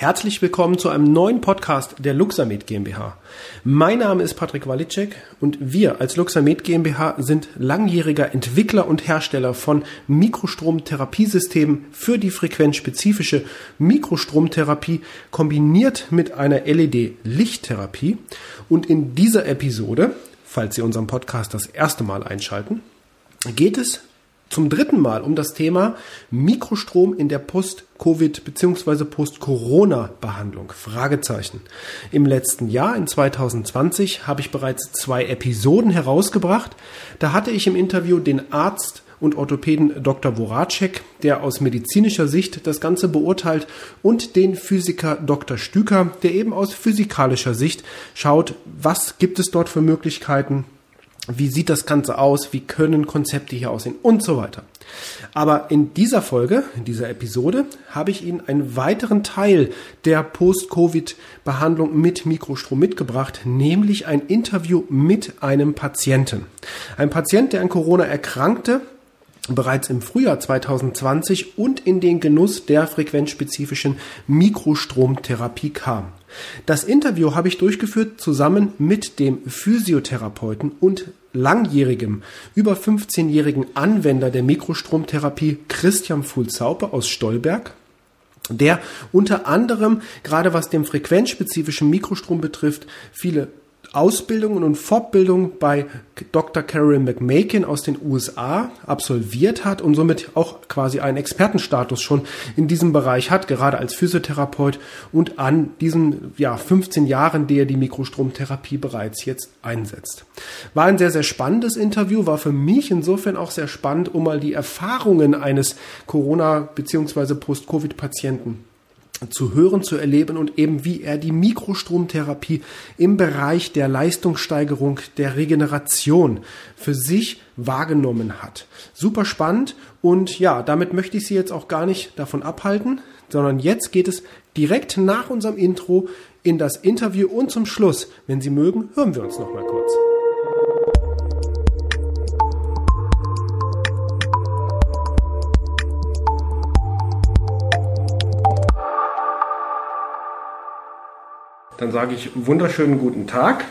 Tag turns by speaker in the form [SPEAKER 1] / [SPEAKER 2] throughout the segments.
[SPEAKER 1] Herzlich willkommen zu einem neuen Podcast der Luxamed GmbH. Mein Name ist Patrick Walitschek und wir als Luxamed GmbH sind langjähriger Entwickler und Hersteller von Mikrostromtherapiesystemen für die frequenzspezifische Mikrostromtherapie kombiniert mit einer LED-Lichttherapie. Und in dieser Episode, falls Sie unseren Podcast das erste Mal einschalten, geht es zum dritten Mal um das Thema Mikrostrom in der Post-Covid bzw. Post-Corona-Behandlung. Fragezeichen. Im letzten Jahr, in 2020, habe ich bereits zwei Episoden herausgebracht. Da hatte ich im Interview den Arzt und Orthopäden Dr. Voracek, der aus medizinischer Sicht das Ganze beurteilt, und den Physiker Dr. Stüker, der eben aus physikalischer Sicht schaut, was gibt es dort für Möglichkeiten, wie sieht das Ganze aus, wie können Konzepte hier aussehen und so weiter. Aber in dieser Folge, in dieser Episode, habe ich Ihnen einen weiteren Teil der Post-Covid-Behandlung mit Mikrostrom mitgebracht, nämlich ein Interview mit einem Patienten. Ein Patient, der an Corona erkrankte, bereits im Frühjahr 2020 und in den Genuss der frequenzspezifischen Mikrostromtherapie kam. Das Interview habe ich durchgeführt zusammen mit dem Physiotherapeuten und langjährigem, über 15-jährigen Anwender der Mikrostromtherapie Christian Fulzaupe aus Stolberg der unter anderem, gerade was den frequenzspezifischen Mikrostrom betrifft, viele Ausbildungen und Fortbildung bei Dr. Carol McMakin aus den USA absolviert hat und somit auch quasi einen Expertenstatus schon in diesem Bereich hat, gerade als Physiotherapeut und an diesen ja, 15 Jahren, die er die Mikrostromtherapie bereits jetzt einsetzt. War ein sehr, sehr spannendes Interview, war für mich insofern auch sehr spannend, um mal die Erfahrungen eines Corona- bzw. Post-Covid-Patienten zu hören, zu erleben und eben wie er die Mikrostromtherapie im Bereich der Leistungssteigerung, der Regeneration für sich wahrgenommen hat. Super spannend und ja, damit möchte ich Sie jetzt auch gar nicht davon abhalten, sondern jetzt geht es direkt nach unserem Intro in das Interview und zum Schluss, wenn Sie mögen, hören wir uns noch mal kurz. Dann sage ich wunderschönen guten Tag.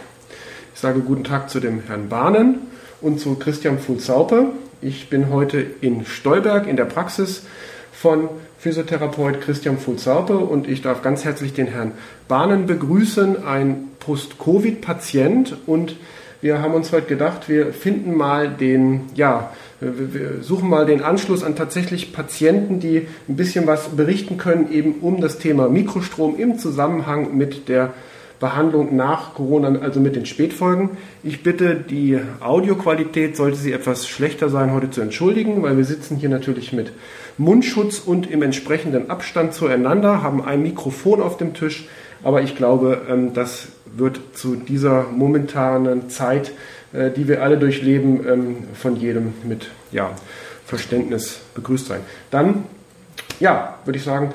[SPEAKER 1] Ich sage guten Tag zu dem Herrn Bahnen und zu Christian Fulzaupe. Ich bin heute in Stolberg in der Praxis von Physiotherapeut Christian Fulzaupe und ich darf ganz herzlich den Herrn Bahnen begrüßen, ein Post-Covid-Patient und wir haben uns heute gedacht, wir finden mal den, ja, wir suchen mal den Anschluss an tatsächlich Patienten, die ein bisschen was berichten können, eben um das Thema Mikrostrom im Zusammenhang mit der Behandlung nach Corona, also mit den Spätfolgen. Ich bitte, die Audioqualität, sollte sie etwas schlechter sein, heute zu entschuldigen, weil wir sitzen hier natürlich mit Mundschutz und im entsprechenden Abstand zueinander, haben ein Mikrofon auf dem Tisch, aber ich glaube, ähm, das wird zu dieser momentanen Zeit äh, die wir alle durchleben, ähm, von jedem mit ja, Verständnis begrüßt sein. Dann, ja, würde ich sagen,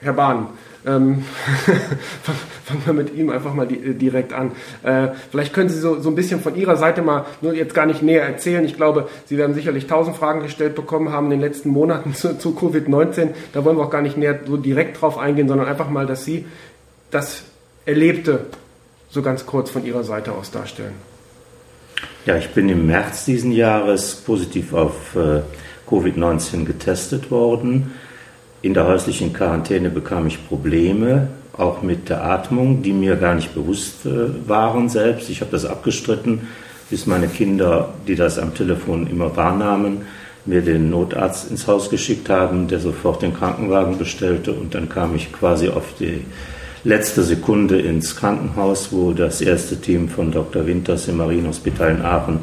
[SPEAKER 1] Herr Bahn, ähm, fangen wir mit ihm einfach mal äh, direkt an. Äh, vielleicht können Sie so, so ein bisschen von Ihrer Seite mal, nur jetzt gar nicht näher erzählen. Ich glaube, Sie werden sicherlich tausend Fragen gestellt bekommen haben in den letzten Monaten zu, zu Covid-19. Da wollen wir auch gar nicht näher so direkt drauf eingehen, sondern einfach mal, dass Sie das Erlebte so ganz kurz von Ihrer Seite aus darstellen.
[SPEAKER 2] Ja, ich bin im März diesen Jahres positiv auf äh, Covid-19 getestet worden. In der häuslichen Quarantäne bekam ich Probleme, auch mit der Atmung, die mir gar nicht bewusst äh, waren selbst. Ich habe das abgestritten, bis meine Kinder, die das am Telefon immer wahrnahmen, mir den Notarzt ins Haus geschickt haben, der sofort den Krankenwagen bestellte und dann kam ich quasi auf die letzte Sekunde ins Krankenhaus, wo das erste Team von Dr. Winters im Marienhospital in Aachen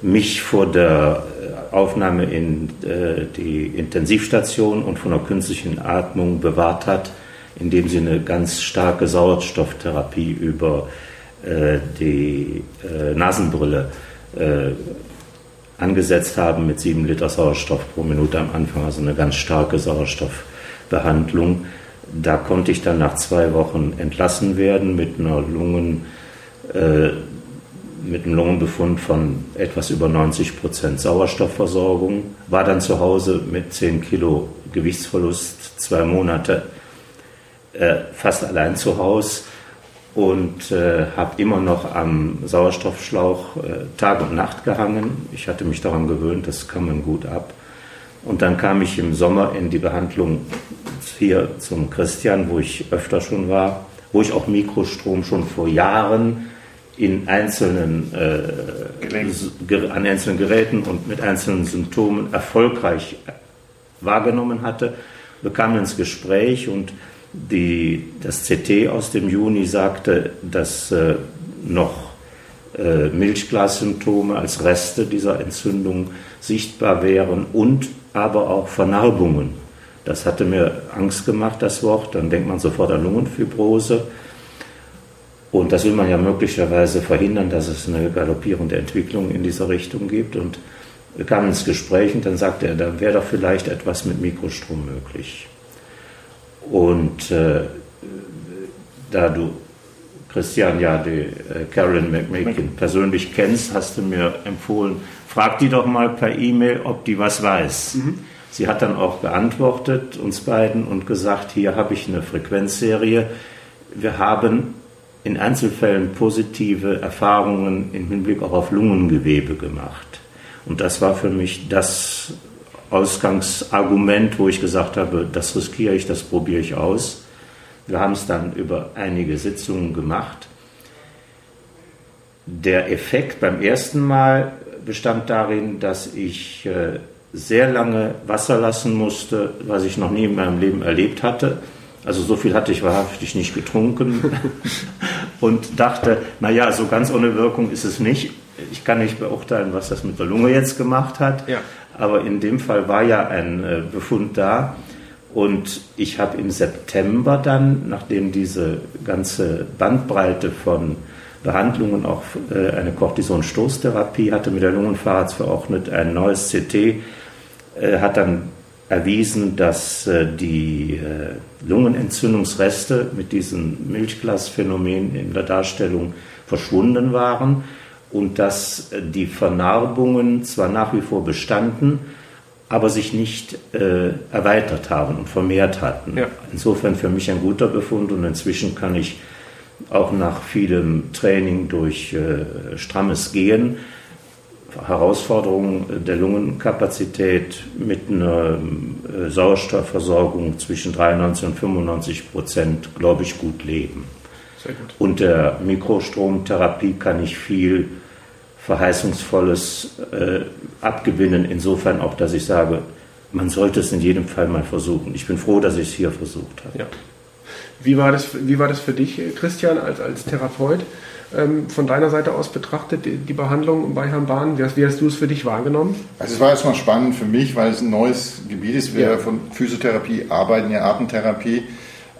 [SPEAKER 2] mich vor der Aufnahme in äh, die Intensivstation und von der künstlichen Atmung bewahrt hat, indem sie eine ganz starke Sauerstofftherapie über äh, die äh, Nasenbrille äh, angesetzt haben mit sieben Liter Sauerstoff pro Minute am Anfang, also eine ganz starke Sauerstoffbehandlung. Da konnte ich dann nach zwei Wochen entlassen werden mit einer Lungen, äh, mit einem Lungenbefund von etwas über 90 Prozent Sauerstoffversorgung. War dann zu Hause mit 10 Kilo Gewichtsverlust zwei Monate äh, fast allein zu Hause und äh, habe immer noch am Sauerstoffschlauch äh, Tag und Nacht gehangen. Ich hatte mich daran gewöhnt, das kann man gut ab. Und dann kam ich im Sommer in die Behandlung hier zum Christian, wo ich öfter schon war, wo ich auch Mikrostrom schon vor Jahren in einzelnen, äh, an einzelnen Geräten und mit einzelnen Symptomen erfolgreich wahrgenommen hatte, bekam ins Gespräch und die, das CT aus dem Juni sagte, dass äh, noch äh, Milchglassymptome als Reste dieser Entzündung sichtbar wären und aber auch Vernarbungen. Das hatte mir Angst gemacht, das Wort. Dann denkt man sofort an Lungenfibrose. Und das will man ja möglicherweise verhindern, dass es eine galoppierende Entwicklung in dieser Richtung gibt. Und kamen ins Gespräch und dann sagte er, da wäre doch vielleicht etwas mit Mikrostrom möglich. Und äh, da du Christian ja die äh, Carolyn McMakin persönlich kennst, hast du mir empfohlen, frag die doch mal per E-Mail, ob die was weiß. Mhm. Sie hat dann auch geantwortet, uns beiden, und gesagt, hier habe ich eine Frequenzserie. Wir haben in Einzelfällen positive Erfahrungen im Hinblick auch auf Lungengewebe gemacht. Und das war für mich das Ausgangsargument, wo ich gesagt habe, das riskiere ich, das probiere ich aus. Wir haben es dann über einige Sitzungen gemacht. Der Effekt beim ersten Mal bestand darin, dass ich äh, sehr lange Wasser lassen musste, was ich noch nie in meinem Leben erlebt hatte. Also so viel hatte ich wahrhaftig nicht getrunken und dachte, naja, so ganz ohne Wirkung ist es nicht. Ich kann nicht beurteilen, was das mit der Lunge jetzt gemacht hat. Ja. Aber in dem Fall war ja ein äh, Befund da. Und ich habe im September dann, nachdem diese ganze Bandbreite von Behandlungen, auch äh, eine Cortisonstoßtherapie hatte mit der Lungenfahrt verordnet, ein neues CT äh, hat dann erwiesen, dass die Lungenentzündungsreste mit diesem Milchglasphänomen in der Darstellung verschwunden waren und dass die Vernarbungen zwar nach wie vor bestanden, aber sich nicht äh, erweitert haben und vermehrt hatten. Ja. Insofern für mich ein guter Befund und inzwischen kann ich auch nach vielem Training durch äh, strammes Gehen Herausforderungen der Lungenkapazität mit einer äh, Sauerstoffversorgung zwischen 93 und 95 Prozent, glaube ich, gut leben. Und der Mikrostromtherapie kann ich viel Verheißungsvolles äh, abgewinnen, insofern auch, dass ich sage, man sollte es in jedem Fall mal versuchen. Ich bin froh, dass ich es hier versucht habe. Ja.
[SPEAKER 1] Wie, war das, wie war das für dich, Christian, als, als Therapeut? Ähm, von deiner Seite aus betrachtet, die, die Behandlung bei Herrn Bahn, wie hast, wie hast, du es für dich wahrgenommen?
[SPEAKER 3] Also es war erstmal spannend für mich, weil es ein neues Gebiet ist. Wir ja. von Physiotherapie arbeiten ja Atemtherapie.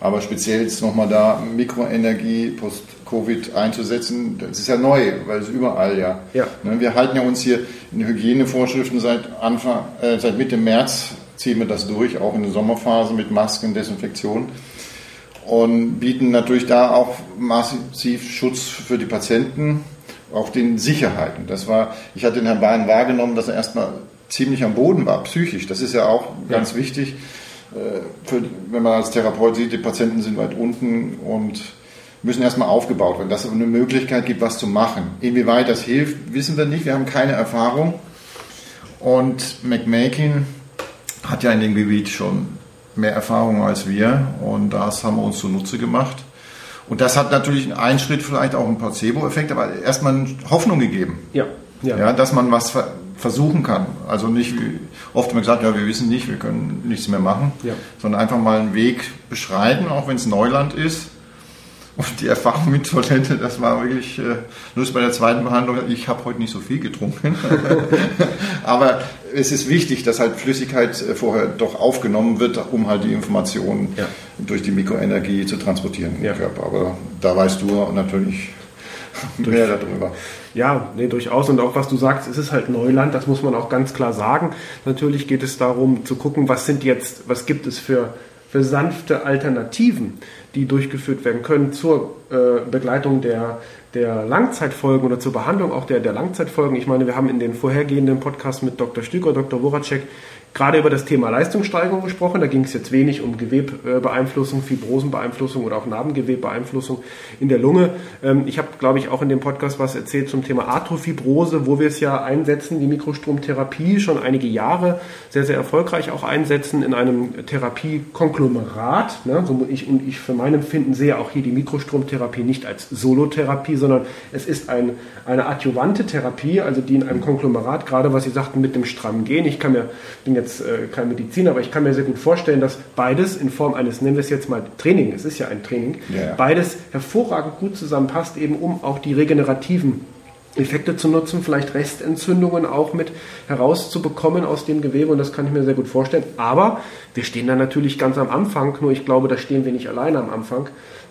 [SPEAKER 3] Aber speziell jetzt nochmal da Mikroenergie post-Covid einzusetzen, das ist ja neu, weil es überall ja. ja. Ne, wir halten ja uns hier in Hygienevorschriften seit Anfang, äh, seit Mitte März ziehen wir das durch, auch in der Sommerphase mit Masken, Desinfektion und bieten natürlich da auch massiv Schutz für die Patienten, auch den Sicherheiten. Das war, ich hatte den Herrn Bahn wahrgenommen, dass er erstmal ziemlich am Boden war, psychisch. Das ist ja auch ganz ja. wichtig äh, für, wenn man als Therapeut sieht, die Patienten sind weit unten und müssen erstmal aufgebaut werden, dass es eine Möglichkeit gibt, was zu machen. Inwieweit das hilft, wissen wir nicht. Wir haben keine Erfahrung. Und McMakin hat ja in dem Gebiet schon mehr Erfahrung als wir und das haben wir uns zunutze gemacht. Und das hat natürlich einen Schritt vielleicht auch einen Placebo-Effekt, aber erstmal Hoffnung gegeben. Ja, ja. ja dass man was versuchen kann. Also nicht wie oft immer gesagt, ja, wir wissen nicht, wir können nichts mehr machen, ja. sondern einfach mal einen Weg beschreiten, auch wenn es Neuland ist. Und die Erfahrung mit Toilette, das war wirklich, äh, nur bei der zweiten Behandlung, ich habe heute nicht so viel getrunken. Aber es ist wichtig, dass halt Flüssigkeit äh, vorher doch aufgenommen wird, um halt die Informationen ja. durch die Mikroenergie zu transportieren im ja. Körper. Aber da weißt du natürlich mehr darüber.
[SPEAKER 1] Ja, nee, durchaus. Und auch was du sagst, es ist halt Neuland, das muss man auch ganz klar sagen. Natürlich geht es darum zu gucken, was sind jetzt, was gibt es für, für sanfte Alternativen, die durchgeführt werden können zur äh, Begleitung der, der Langzeitfolgen oder zur Behandlung auch der, der Langzeitfolgen. Ich meine, wir haben in den vorhergehenden Podcasts mit Dr. Stüger, Dr. Voracek gerade über das Thema Leistungssteigerung gesprochen. Da ging es jetzt wenig um Gewebbeeinflussung, Fibrosenbeeinflussung oder auch Narbengewebbeeinflussung in der Lunge. Ähm, ich habe, glaube ich, auch in dem Podcast was erzählt zum Thema Arthrofibrose, wo wir es ja einsetzen, die Mikrostromtherapie schon einige Jahre sehr, sehr erfolgreich auch einsetzen in einem Therapiekonglomerat. Ne? So ich, und ich für mein Empfinden sehe auch hier die Mikrostromtherapie nicht als Solotherapie, sondern es ist ein, eine adjuvante Therapie, also die in einem Konglomerat, gerade was Sie sagten mit dem strammen Gen, ich kann mir, bin jetzt äh, kein Mediziner, aber ich kann mir sehr gut vorstellen, dass beides in Form eines, nennen wir es jetzt mal Training, es ist ja ein Training, ja. beides hervorragend gut zusammenpasst, eben um auch die regenerativen Effekte zu nutzen, vielleicht Restentzündungen auch mit herauszubekommen aus dem Gewebe und das kann ich mir sehr gut vorstellen. Aber wir stehen da natürlich ganz am Anfang, nur ich glaube, da stehen wir nicht alleine am Anfang.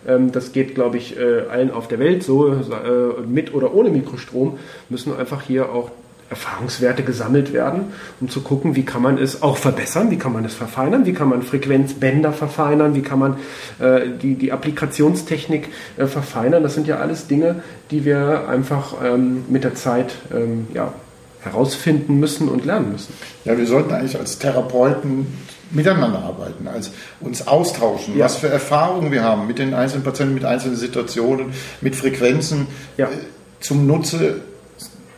[SPEAKER 1] Ähm, das geht, glaube ich, äh, allen auf der Welt so, äh, mit oder ohne Mikrostrom, müssen einfach hier auch Erfahrungswerte gesammelt werden, um zu gucken, wie kann man es auch verbessern, wie kann man es verfeinern, wie kann man Frequenzbänder verfeinern, wie kann man äh, die, die Applikationstechnik äh, verfeinern. Das sind ja alles Dinge, die wir einfach ähm, mit der Zeit ähm, ja, herausfinden müssen und lernen müssen.
[SPEAKER 3] Ja, wir sollten eigentlich als Therapeuten miteinander arbeiten, als uns austauschen, ja. was für Erfahrungen wir haben mit den einzelnen Patienten, mit einzelnen Situationen, mit Frequenzen ja. äh, zum Nutze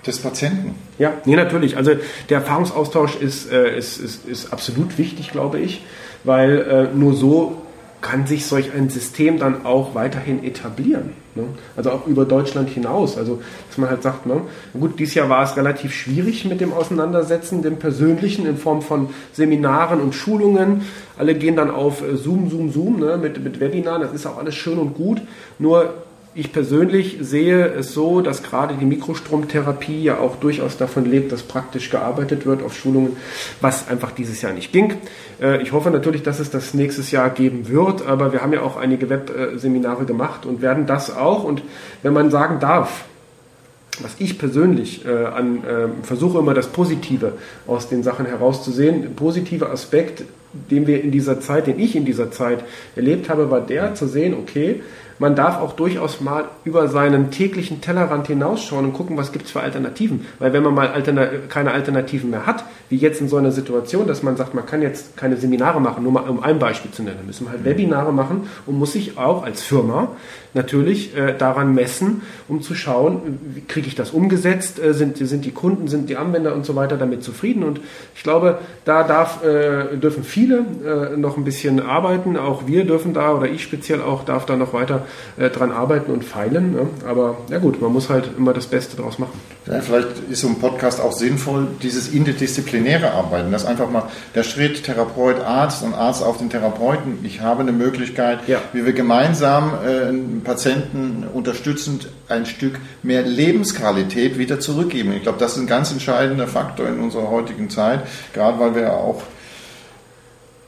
[SPEAKER 3] des Patienten.
[SPEAKER 1] Ja, nee, natürlich. Also der Erfahrungsaustausch ist, äh, ist, ist, ist absolut wichtig, glaube ich, weil äh, nur so kann sich solch ein System dann auch weiterhin etablieren. Ne? Also auch über Deutschland hinaus. Also, dass man halt sagt, ne, gut, dieses Jahr war es relativ schwierig mit dem Auseinandersetzen, dem Persönlichen in Form von Seminaren und Schulungen. Alle gehen dann auf äh, Zoom, Zoom, Zoom ne, mit, mit Webinaren. Das ist auch alles schön und gut. Nur ich persönlich sehe es so, dass gerade die Mikrostromtherapie ja auch durchaus davon lebt, dass praktisch gearbeitet wird auf Schulungen, was einfach dieses Jahr nicht ging. Äh, ich hoffe natürlich, dass es das nächstes Jahr geben wird, aber wir haben ja auch einige Webseminare gemacht und werden das auch. Und wenn man sagen darf, was ich persönlich äh, an, äh, versuche immer das Positive aus den Sachen herauszusehen. Positiver Aspekt, den wir in dieser Zeit, den ich in dieser Zeit erlebt habe, war der zu sehen, okay, man darf auch durchaus mal über seinen täglichen Tellerrand hinausschauen und gucken, was gibt es für Alternativen. Weil wenn man mal alterna keine Alternativen mehr hat, wie jetzt in so einer Situation, dass man sagt, man kann jetzt keine Seminare machen, nur mal um ein Beispiel zu nennen, müssen wir halt Webinare machen und muss sich auch als Firma natürlich äh, daran messen, um zu schauen, wie kriege ich das umgesetzt, äh, sind, sind die Kunden, sind die Anwender und so weiter damit zufrieden. Und ich glaube, da darf, äh, dürfen viele äh, noch ein bisschen arbeiten. Auch wir dürfen da, oder ich speziell auch, darf da noch weiter äh, dran arbeiten und feilen. Ne? Aber ja gut, man muss halt immer das Beste draus machen.
[SPEAKER 3] Ja, vielleicht ist so ein Podcast auch sinnvoll, dieses interdisziplinäre Arbeiten, dass einfach mal der Schritt Therapeut, Arzt und Arzt auf den Therapeuten. Ich habe eine Möglichkeit, ja. wie wir gemeinsam äh, Patienten unterstützend ein Stück mehr Lebensqualität wieder zurückgeben. Ich glaube, das ist ein ganz entscheidender Faktor in unserer heutigen Zeit, gerade weil wir ja auch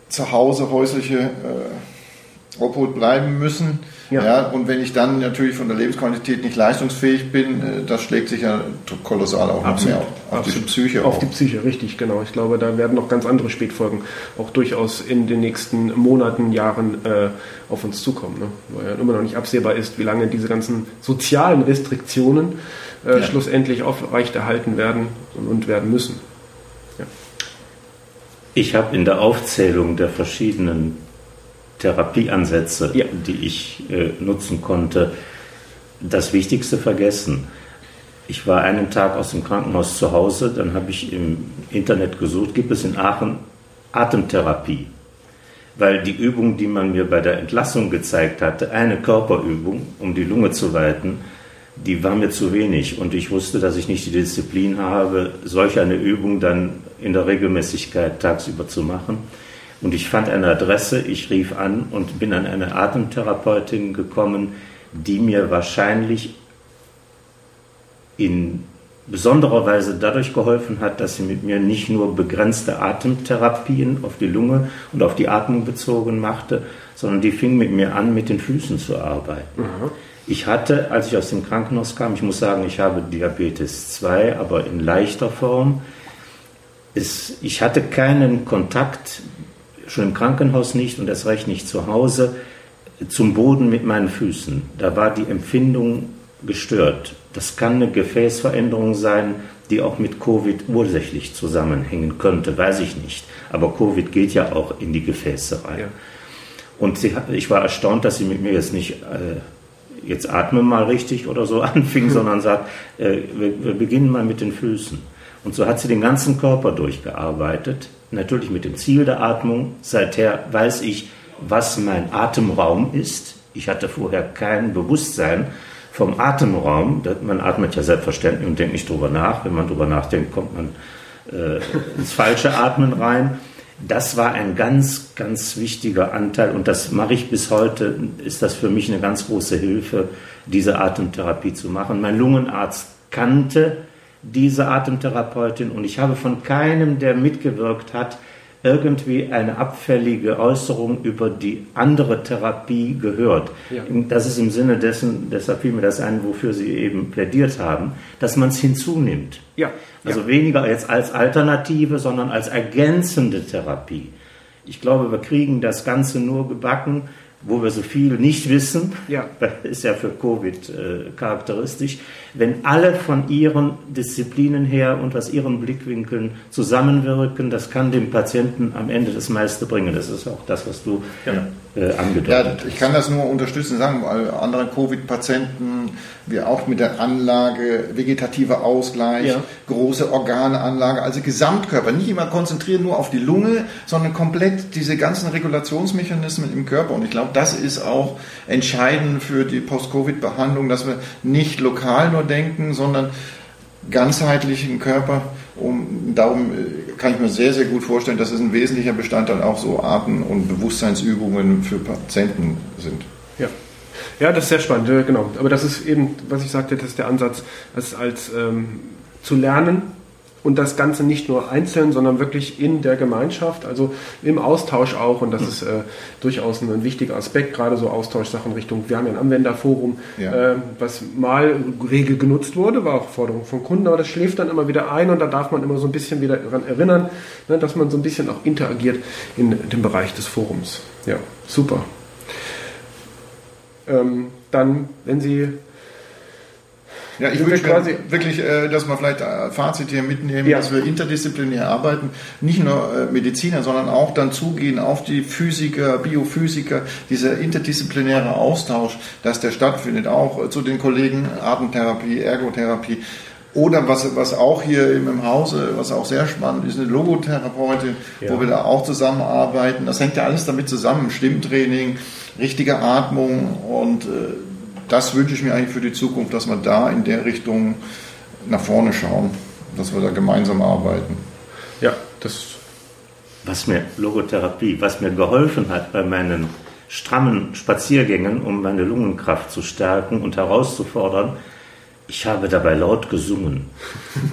[SPEAKER 3] zu Hause häusliche äh, Obhut bleiben müssen. Ja. ja. und wenn ich dann natürlich von der Lebensqualität nicht leistungsfähig bin, äh, das schlägt sich ja kolossal auch
[SPEAKER 1] Absolut. mehr auf, auf die Psyche. Auf auch. die Psyche, richtig, genau. Ich glaube, da werden noch ganz andere Spätfolgen auch durchaus in den nächsten Monaten, Jahren äh, auf uns zukommen. Ne? Weil ja immer noch nicht absehbar ist, wie lange diese ganzen sozialen Restriktionen äh, ja. schlussendlich aufrechterhalten werden und, und werden müssen.
[SPEAKER 2] Ja. Ich habe in der Aufzählung der verschiedenen Therapieansätze, ja. die ich äh, nutzen konnte, das Wichtigste vergessen. Ich war einen Tag aus dem Krankenhaus zu Hause, dann habe ich im Internet gesucht, gibt es in Aachen Atemtherapie? Weil die Übung, die man mir bei der Entlassung gezeigt hatte, eine Körperübung, um die Lunge zu weiten, die war mir zu wenig und ich wusste, dass ich nicht die Disziplin habe, solch eine Übung dann in der Regelmäßigkeit tagsüber zu machen. Und ich fand eine Adresse, ich rief an und bin an eine Atemtherapeutin gekommen, die mir wahrscheinlich in besonderer Weise dadurch geholfen hat, dass sie mit mir nicht nur begrenzte Atemtherapien auf die Lunge und auf die Atmung bezogen machte, sondern die fing mit mir an, mit den Füßen zu arbeiten. Mhm. Ich hatte, als ich aus dem Krankenhaus kam, ich muss sagen, ich habe Diabetes 2, aber in leichter Form. Es, ich hatte keinen Kontakt schon im Krankenhaus nicht und erst recht nicht zu Hause, zum Boden mit meinen Füßen. Da war die Empfindung gestört. Das kann eine Gefäßveränderung sein, die auch mit Covid ursächlich zusammenhängen könnte, weiß ich nicht. Aber Covid geht ja auch in die Gefäße rein. Ja. Und sie, ich war erstaunt, dass sie mit mir jetzt nicht äh, jetzt atme mal richtig oder so anfing, sondern sagt, äh, wir, wir beginnen mal mit den Füßen. Und so hat sie den ganzen Körper durchgearbeitet, natürlich mit dem Ziel der Atmung. Seither weiß ich, was mein Atemraum ist. Ich hatte vorher kein Bewusstsein vom Atemraum. Man atmet ja selbstverständlich und denkt nicht drüber nach. Wenn man drüber nachdenkt, kommt man äh, ins falsche Atmen rein. Das war ein ganz, ganz wichtiger Anteil und das mache ich bis heute, ist das für mich eine ganz große Hilfe, diese Atemtherapie zu machen. Mein Lungenarzt kannte diese Atemtherapeutin und ich habe von keinem, der mitgewirkt hat, irgendwie eine abfällige Äußerung über die andere Therapie gehört. Ja. Das ist im Sinne dessen, deshalb fiel mir das ein, wofür Sie eben plädiert haben, dass man es hinzunimmt. Ja. Also ja. weniger jetzt als Alternative, sondern als ergänzende Therapie. Ich glaube, wir kriegen das Ganze nur gebacken, wo wir so viel nicht wissen, ja. ist ja für Covid äh, charakteristisch, wenn alle von ihren Disziplinen her und aus ihren Blickwinkeln zusammenwirken, das kann dem Patienten am Ende das meiste bringen. Das ist auch das, was du ja äh, angedeutet
[SPEAKER 3] ja, Ich kann das nur unterstützen sagen, weil andere Covid-Patienten, wir auch mit der Anlage, vegetativer Ausgleich, ja. große Organanlage, also Gesamtkörper, nicht immer konzentrieren nur auf die Lunge, sondern komplett diese ganzen Regulationsmechanismen im Körper. Und ich glaube, das ist auch entscheidend für die Post-Covid-Behandlung, dass wir nicht lokal nur denken, sondern ganzheitlichen Körper. Um, darum äh, kann ich mir sehr, sehr gut vorstellen, dass es ein wesentlicher Bestandteil auch so Atem- und Bewusstseinsübungen für Patienten sind.
[SPEAKER 1] Ja. Ja, das ist sehr spannend, genau. Aber das ist eben, was ich sagte, das ist der Ansatz, als, als ähm, zu lernen, und das Ganze nicht nur einzeln, sondern wirklich in der Gemeinschaft, also im Austausch auch. Und das ist äh, durchaus ein, ein, wichtiger Aspekt, gerade so Austauschsachen Richtung, wir haben ja ein Anwenderforum, ja. äh, was mal regel genutzt wurde, war auch Forderung von Kunden, aber das schläft dann immer wieder ein und da darf man immer so ein bisschen wieder daran erinnern, ne, dass man so ein bisschen auch interagiert in dem Bereich des Forums. Ja, super. Ähm, dann, wenn Sie
[SPEAKER 3] ja, ich würde quasi wirklich, äh, dass wir vielleicht äh, Fazit hier mitnehmen, ja. dass wir interdisziplinär arbeiten, nicht nur äh, Mediziner, sondern auch dann zugehen auf die Physiker, Biophysiker, dieser interdisziplinäre Austausch, dass der stattfindet, auch zu den Kollegen Atemtherapie, Ergotherapie. Oder was, was auch hier im Hause, was auch sehr spannend ist, eine Logotherapeutin, ja. wo wir da auch zusammenarbeiten. Das hängt ja alles damit zusammen. Stimmtraining, richtige Atmung und äh, das wünsche ich mir eigentlich für die Zukunft, dass wir da in der Richtung nach vorne schauen, dass wir da gemeinsam arbeiten.
[SPEAKER 2] Ja, das. Was mir Logotherapie, was mir geholfen hat bei meinen strammen Spaziergängen, um meine Lungenkraft zu stärken und herauszufordern, ich habe dabei laut gesungen.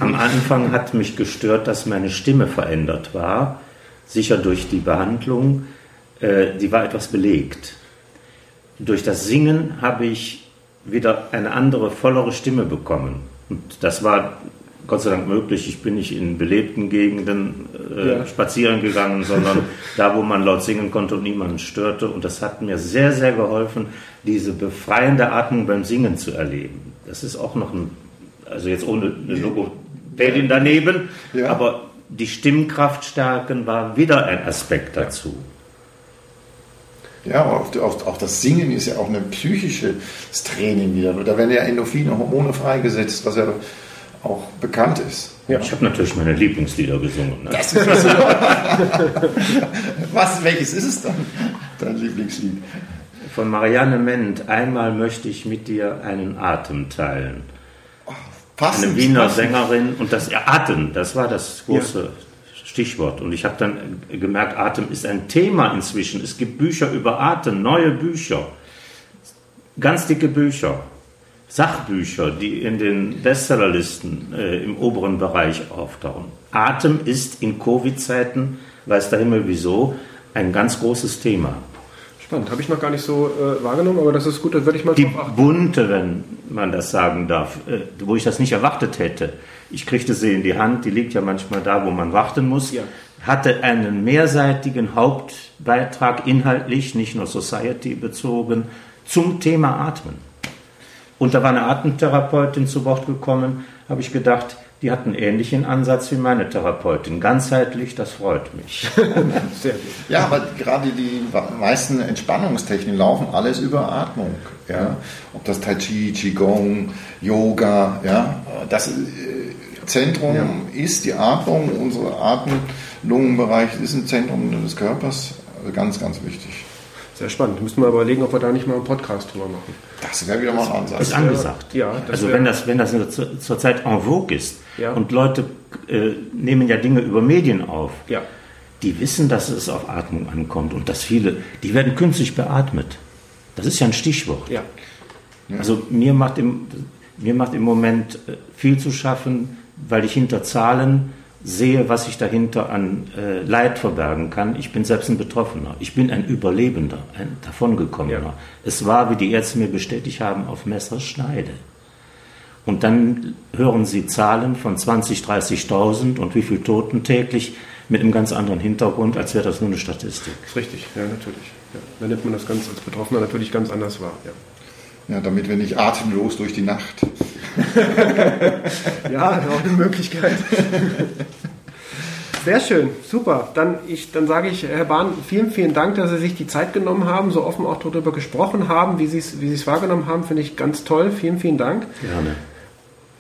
[SPEAKER 2] Am Anfang hat mich gestört, dass meine Stimme verändert war, sicher durch die Behandlung. Äh, die war etwas belegt. Durch das Singen habe ich wieder eine andere, vollere Stimme bekommen. Und das war Gott sei Dank möglich. Ich bin nicht in belebten Gegenden äh, ja. spazieren gegangen, sondern da, wo man laut singen konnte und niemanden störte. Und das hat mir sehr, sehr geholfen, diese befreiende Atmung beim Singen zu erleben. Das ist auch noch ein, also jetzt ohne eine Logopädin daneben, ja. aber die Stimmkraft stärken war wieder ein Aspekt dazu. Ja.
[SPEAKER 3] Auch, auch, auch, das Singen ist ja auch ein psychisches Training wieder. Da werden ja Endorphine, Hormone freigesetzt, was ja auch bekannt ist.
[SPEAKER 2] Ja. Ich habe natürlich meine Lieblingslieder gesungen. Ne? Das ist
[SPEAKER 3] was, welches ist es dann, dein Lieblingslied?
[SPEAKER 2] Von Marianne Ment, einmal möchte ich mit dir einen Atem teilen. Oh, passend, Eine Wiener passend. Sängerin und das Atem, das war das große ja. Stichwort. Und ich habe dann gemerkt, Atem ist ein Thema inzwischen. Es gibt Bücher über Atem, neue Bücher, ganz dicke Bücher, Sachbücher, die in den Bestsellerlisten äh, im oberen Bereich auftauchen. Atem ist in Covid-Zeiten, weiß der Himmel wieso, ein ganz großes Thema.
[SPEAKER 1] Spannend, habe ich noch gar nicht so äh, wahrgenommen, aber das ist gut, da würde ich mal
[SPEAKER 2] Die bunte, wenn man das sagen darf, äh, wo ich das nicht erwartet hätte. Ich kriegte sie in die Hand, die liegt ja manchmal da, wo man warten muss. Ja. Hatte einen mehrseitigen Hauptbeitrag inhaltlich, nicht nur Society bezogen, zum Thema Atmen. Und da war eine Atemtherapeutin zu Wort gekommen, habe ich gedacht, die hat einen ähnlichen Ansatz wie meine Therapeutin. Ganzheitlich, das freut mich.
[SPEAKER 3] Sehr gut. Ja, aber gerade die meisten Entspannungstechniken laufen alles über Atmung. Ja? Ob das Tai Chi, Qigong, Yoga, ja, das äh, Zentrum ja. ist die Atmung, unsere Atem-Lungenbereich ist ein Zentrum des Körpers, also ganz, ganz wichtig.
[SPEAKER 1] Sehr spannend. Müssen wir überlegen, ob wir da nicht mal einen Podcast drüber machen.
[SPEAKER 3] Das wäre wieder mal ein Ansatz.
[SPEAKER 2] Das ist angesagt. Ja, also wenn das, wenn das zurzeit en vogue ist ja. und Leute äh, nehmen ja Dinge über Medien auf, ja. die wissen, dass es auf Atmung ankommt und dass viele, die werden künstlich beatmet. Das ist ja ein Stichwort. Ja. Also mir macht, im, mir macht im Moment äh, viel zu schaffen, weil ich hinter Zahlen sehe, was sich dahinter an äh, Leid verbergen kann. Ich bin selbst ein Betroffener. Ich bin ein Überlebender, ein davongekommener. Ja. Es war, wie die Ärzte mir bestätigt haben, auf Messerschneide. Und dann hören Sie Zahlen von 20, 30.000 und wie viele Toten täglich mit einem ganz anderen Hintergrund, als wäre das nur eine Statistik.
[SPEAKER 1] Das ist richtig, ja, natürlich. Ja. Dann nimmt man das ganz als Betroffener natürlich ganz anders wahr.
[SPEAKER 3] Ja. ja, damit wir nicht atemlos durch die Nacht
[SPEAKER 1] ja, auch eine Möglichkeit. Sehr schön, super. Dann, ich, dann sage ich, Herr Bahn, vielen, vielen Dank, dass Sie sich die Zeit genommen haben, so offen auch darüber gesprochen haben, wie Sie es wie wahrgenommen haben, finde ich ganz toll. Vielen, vielen Dank.
[SPEAKER 2] Gerne.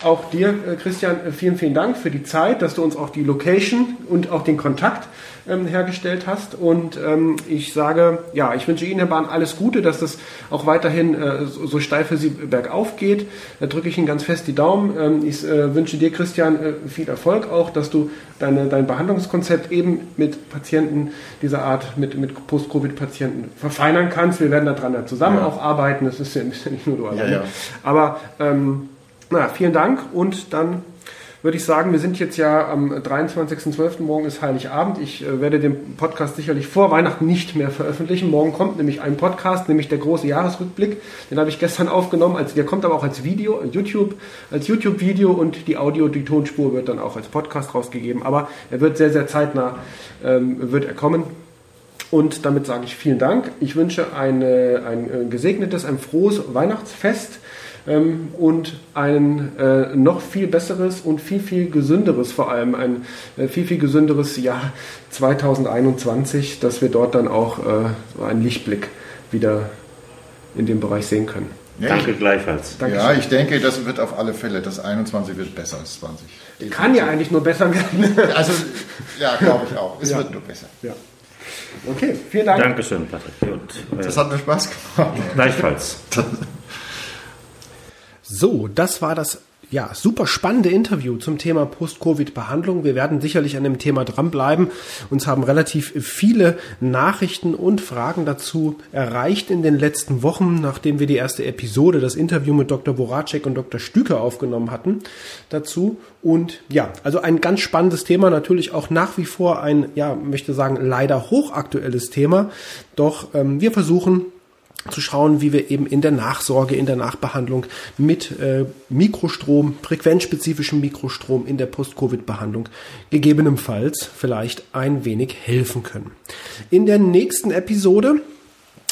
[SPEAKER 1] Auch dir, äh, Christian, äh, vielen, vielen Dank für die Zeit, dass du uns auch die Location und auch den Kontakt ähm, hergestellt hast. Und ähm, ich sage, ja, ich wünsche Ihnen, Herr Bahn, alles Gute, dass das auch weiterhin äh, so, so steil für Sie bergauf geht. Da drücke ich Ihnen ganz fest die Daumen. Ähm, ich äh, wünsche dir, Christian, äh, viel Erfolg auch, dass du deine, dein Behandlungskonzept eben mit Patienten dieser Art, mit, mit Post-Covid-Patienten verfeinern kannst. Wir werden daran zusammen ja. auch arbeiten. Das ist ja, nicht nur du alleine. Ja, ja. Aber ähm, na, vielen Dank und dann würde ich sagen, wir sind jetzt ja am 23.12. Morgen ist Heiligabend. Ich äh, werde den Podcast sicherlich vor Weihnachten nicht mehr veröffentlichen. Morgen kommt nämlich ein Podcast, nämlich der große Jahresrückblick. Den habe ich gestern aufgenommen. Also der kommt aber auch als Video, YouTube, als YouTube-Video und die Audio, die Tonspur wird dann auch als Podcast rausgegeben. Aber er wird sehr, sehr zeitnah, ähm, wird er kommen. Und damit sage ich vielen Dank. Ich wünsche eine, ein äh, gesegnetes, ein frohes Weihnachtsfest ähm, und ein äh, noch viel besseres und viel, viel gesünderes, vor allem ein äh, viel, viel gesünderes Jahr 2021, dass wir dort dann auch äh, so einen Lichtblick wieder in dem Bereich sehen können.
[SPEAKER 2] Ja, Danke gleichfalls.
[SPEAKER 3] Dankeschön. Ja, ich denke, das wird auf alle Fälle, das 21 wird besser als 20.
[SPEAKER 1] Kann ja eigentlich nur besser werden.
[SPEAKER 3] Also, ja, glaube ich auch. Es ja. wird nur besser.
[SPEAKER 1] Ja. Okay, vielen Dank.
[SPEAKER 2] Dankeschön, Patrick. Und,
[SPEAKER 3] äh, das hat mir Spaß gemacht.
[SPEAKER 2] Gleichfalls.
[SPEAKER 1] So, das war das ja, super spannende Interview zum Thema Post-Covid-Behandlung. Wir werden sicherlich an dem Thema dranbleiben. Uns haben relativ viele Nachrichten und Fragen dazu erreicht in den letzten Wochen, nachdem wir die erste Episode, das Interview mit Dr. Boracek und Dr. Stüker aufgenommen hatten dazu. Und ja, also ein ganz spannendes Thema, natürlich auch nach wie vor ein, ja, möchte sagen, leider hochaktuelles Thema. Doch ähm, wir versuchen zu schauen, wie wir eben in der Nachsorge, in der Nachbehandlung mit äh, Mikrostrom, frequenzspezifischem Mikrostrom in der Post-Covid-Behandlung gegebenenfalls vielleicht ein wenig helfen können. In der nächsten Episode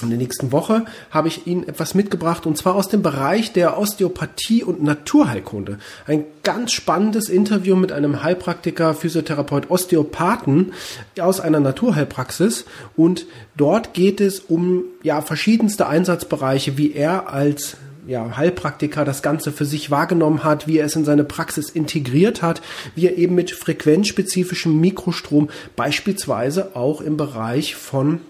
[SPEAKER 1] in der nächsten Woche habe ich Ihnen etwas mitgebracht und zwar aus dem Bereich der Osteopathie und Naturheilkunde. Ein ganz spannendes Interview mit einem Heilpraktiker, Physiotherapeut, Osteopathen aus einer Naturheilpraxis und dort geht es um ja verschiedenste Einsatzbereiche, wie er als ja, Heilpraktiker das Ganze für sich wahrgenommen hat, wie er es in seine Praxis integriert hat, wie er eben mit frequenzspezifischem Mikrostrom beispielsweise auch im Bereich von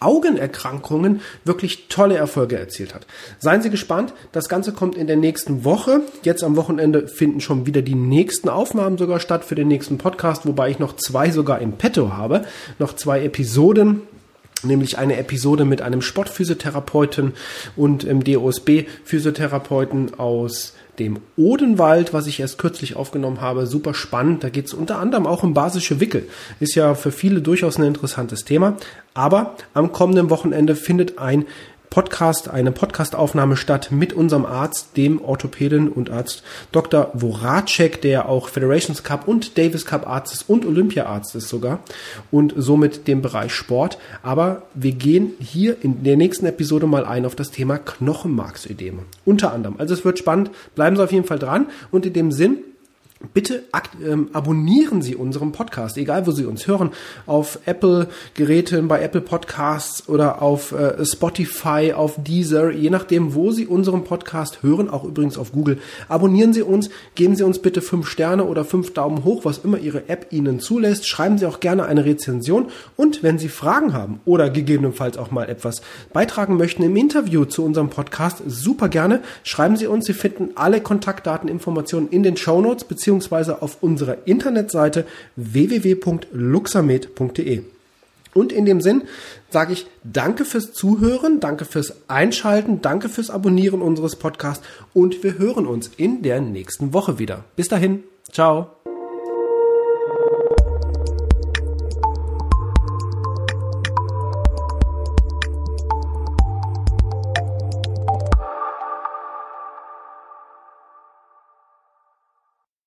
[SPEAKER 1] Augenerkrankungen wirklich tolle Erfolge erzielt hat. Seien Sie gespannt, das Ganze kommt in der nächsten Woche. Jetzt am Wochenende finden schon wieder die nächsten Aufnahmen sogar statt für den nächsten Podcast, wobei ich noch zwei sogar im Petto habe. Noch zwei Episoden nämlich eine Episode mit einem Sportphysiotherapeuten und im DOSB-Physiotherapeuten aus dem Odenwald, was ich erst kürzlich aufgenommen habe. Super spannend. Da geht es unter anderem auch um basische Wickel. Ist ja für viele durchaus ein interessantes Thema. Aber am kommenden Wochenende findet ein Podcast, eine Podcastaufnahme statt mit unserem Arzt, dem Orthopäden und Arzt Dr. Voracek, der auch Federations Cup und Davis Cup Arzt ist und Olympia-Arzt ist sogar und somit dem Bereich Sport. Aber wir gehen hier in der nächsten Episode mal ein auf das Thema Knochenmarksödeme. Unter anderem. Also es wird spannend. Bleiben Sie auf jeden Fall dran und in dem Sinn Bitte ähm, abonnieren Sie unseren Podcast, egal wo Sie uns hören, auf Apple-Geräten, bei Apple Podcasts oder auf äh, Spotify, auf Deezer, je nachdem, wo Sie unseren Podcast hören, auch übrigens auf Google. Abonnieren Sie uns, geben Sie uns bitte fünf Sterne oder fünf Daumen hoch, was immer Ihre App Ihnen zulässt. Schreiben Sie auch gerne eine Rezension und wenn Sie Fragen haben oder gegebenenfalls auch mal etwas beitragen möchten im Interview zu unserem Podcast, super gerne. Schreiben Sie uns, Sie finden alle Kontaktdateninformationen in den Show Notes beziehungsweise auf unserer Internetseite www.luxamed.de. Und in dem Sinn sage ich danke fürs Zuhören, danke fürs Einschalten, danke fürs Abonnieren unseres Podcasts und wir hören uns in der nächsten Woche wieder. Bis dahin, ciao.